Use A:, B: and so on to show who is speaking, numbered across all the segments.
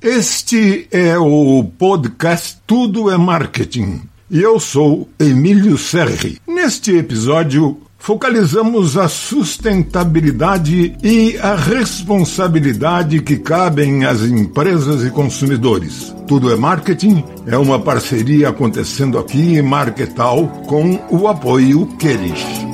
A: Este é o podcast Tudo é Marketing e eu sou Emílio Serri. Neste episódio, focalizamos a sustentabilidade e a responsabilidade que cabem às empresas e consumidores. Tudo é Marketing é uma parceria acontecendo aqui em Marketal com o apoio Queris.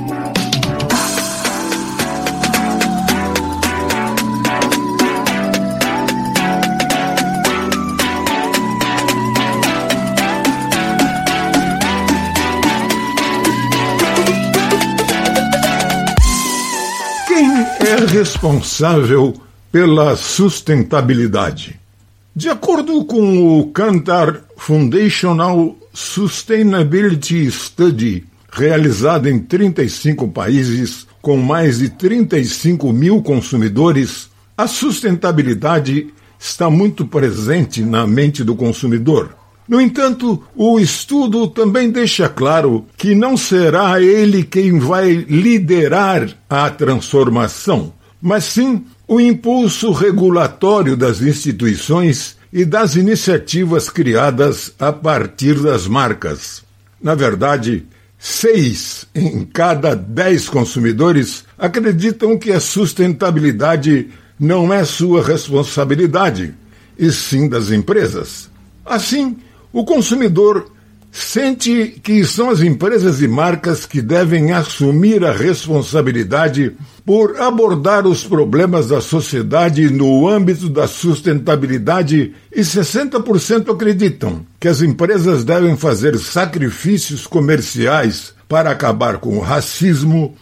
A: Responsável pela sustentabilidade? De acordo com o Kantar Foundational Sustainability Study, realizado em 35 países com mais de 35 mil consumidores, a sustentabilidade está muito presente na mente do consumidor. No entanto, o estudo também deixa claro que não será ele quem vai liderar a transformação, mas sim o impulso regulatório das instituições e das iniciativas criadas a partir das marcas. Na verdade, seis em cada dez consumidores acreditam que a sustentabilidade não é sua responsabilidade, e sim das empresas. Assim, o consumidor sente que são as empresas e marcas que devem assumir a responsabilidade por abordar os problemas da sociedade no âmbito da sustentabilidade e 60% acreditam que as empresas devem fazer sacrifícios comerciais para acabar com o racismo,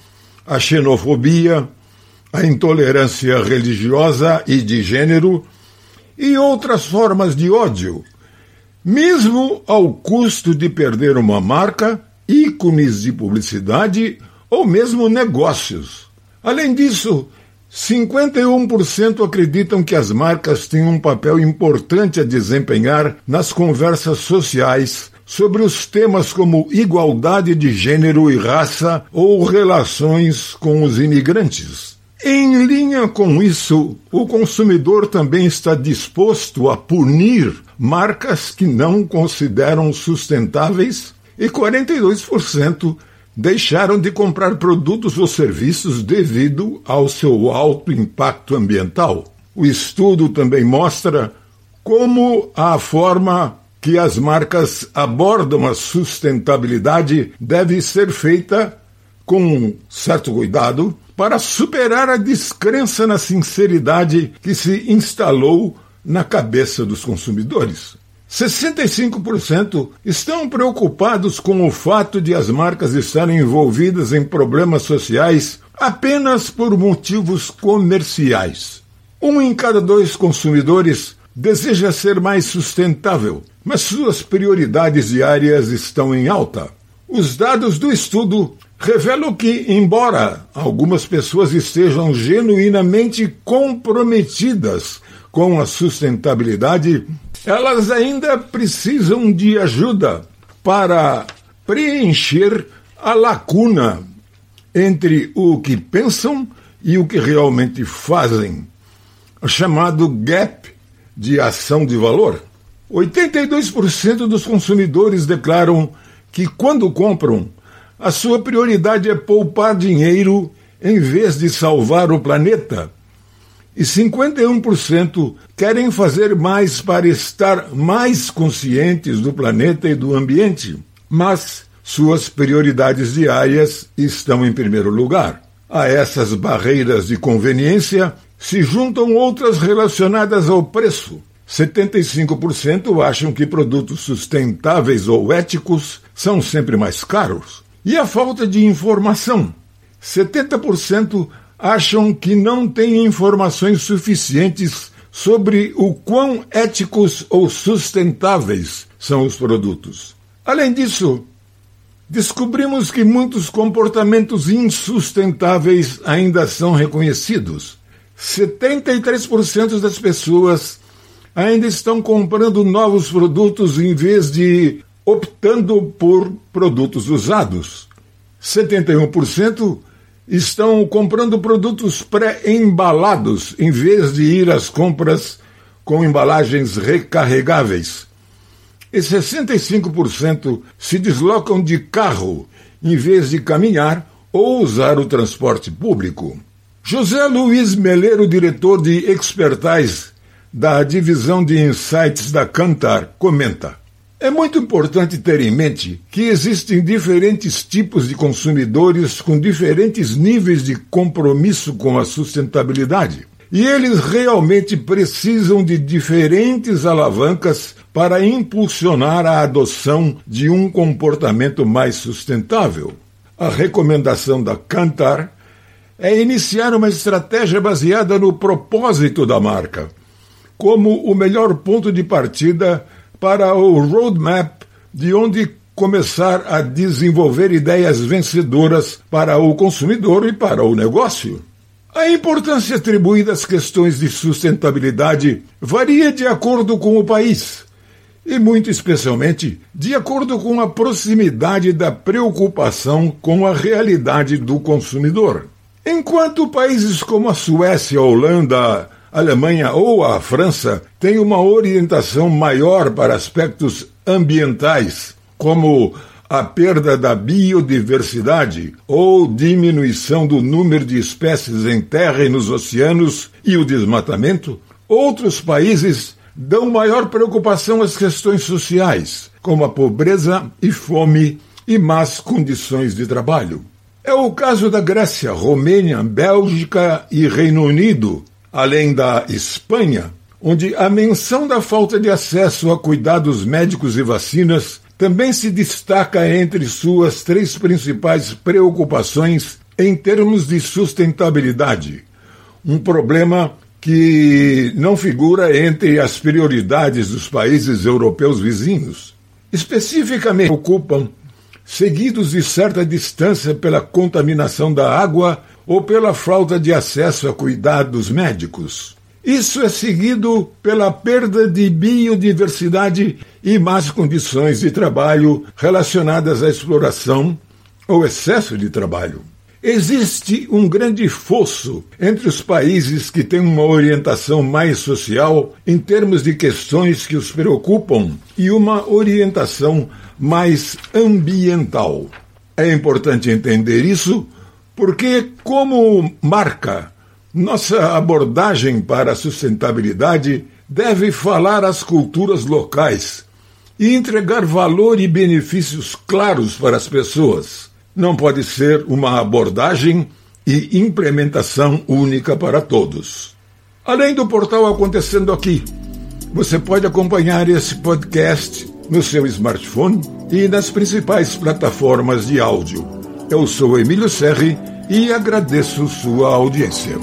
A: a xenofobia, a intolerância religiosa e de gênero e outras formas de ódio mesmo ao custo de perder uma marca, ícones de publicidade ou mesmo negócios. Além disso, 51% acreditam que as marcas têm um papel importante a desempenhar nas conversas sociais sobre os temas como igualdade de gênero e raça ou relações com os imigrantes. Em linha com isso, o consumidor também está disposto a punir marcas que não consideram sustentáveis e 42% deixaram de comprar produtos ou serviços devido ao seu alto impacto ambiental. O estudo também mostra como a forma que as marcas abordam a sustentabilidade deve ser feita com certo cuidado para superar a descrença na sinceridade que se instalou na cabeça dos consumidores. 65% estão preocupados com o fato de as marcas estarem envolvidas em problemas sociais apenas por motivos comerciais. Um em cada dois consumidores deseja ser mais sustentável, mas suas prioridades diárias estão em alta. Os dados do estudo revelam que, embora algumas pessoas estejam genuinamente comprometidas com a sustentabilidade, elas ainda precisam de ajuda para preencher a lacuna entre o que pensam e o que realmente fazem, chamado gap de ação de valor. 82% dos consumidores declaram que, quando compram, a sua prioridade é poupar dinheiro em vez de salvar o planeta e 51% querem fazer mais para estar mais conscientes do planeta e do ambiente, mas suas prioridades diárias estão em primeiro lugar. A essas barreiras de conveniência se juntam outras relacionadas ao preço. 75% acham que produtos sustentáveis ou éticos são sempre mais caros. E a falta de informação. 70% acham que não têm informações suficientes sobre o quão éticos ou sustentáveis são os produtos. Além disso, descobrimos que muitos comportamentos insustentáveis ainda são reconhecidos. 73% das pessoas ainda estão comprando novos produtos em vez de optando por produtos usados. 71% estão comprando produtos pré-embalados em vez de ir às compras com embalagens recarregáveis. E 65% se deslocam de carro em vez de caminhar ou usar o transporte público. José Luiz Meleiro, diretor de Expertise da divisão de Insights da Cantar, comenta: É muito importante ter em mente que existem diferentes tipos de consumidores com diferentes níveis de compromisso com a sustentabilidade. E eles realmente precisam de diferentes alavancas para impulsionar a adoção de um comportamento mais sustentável. A recomendação da Cantar é iniciar uma estratégia baseada no propósito da marca, como o melhor ponto de partida para o roadmap de onde começar a desenvolver ideias vencedoras para o consumidor e para o negócio. A importância atribuída às questões de sustentabilidade varia de acordo com o país e, muito especialmente, de acordo com a proximidade da preocupação com a realidade do consumidor. Enquanto países como a Suécia, a Holanda, a Alemanha ou a França têm uma orientação maior para aspectos ambientais, como a perda da biodiversidade ou diminuição do número de espécies em terra e nos oceanos e o desmatamento, outros países dão maior preocupação às questões sociais, como a pobreza e fome e más condições de trabalho. É o caso da Grécia, Romênia, Bélgica e Reino Unido, além da Espanha, onde a menção da falta de acesso a cuidados médicos e vacinas também se destaca entre suas três principais preocupações em termos de sustentabilidade, um problema que não figura entre as prioridades dos países europeus vizinhos. Especificamente ocupam seguidos de certa distância pela contaminação da água ou pela falta de acesso a cuidados médicos. Isso é seguido pela perda de biodiversidade e más condições de trabalho relacionadas à exploração ou excesso de trabalho. Existe um grande fosso entre os países que têm uma orientação mais social em termos de questões que os preocupam e uma orientação mais ambiental. É importante entender isso porque, como marca nossa abordagem para a sustentabilidade deve falar às culturas locais e entregar valor e benefícios claros para as pessoas. Não pode ser uma abordagem e implementação única para todos. Além do portal Acontecendo Aqui, você pode acompanhar esse podcast no seu smartphone e nas principais plataformas de áudio. Eu sou Emílio Serri e agradeço sua audiência.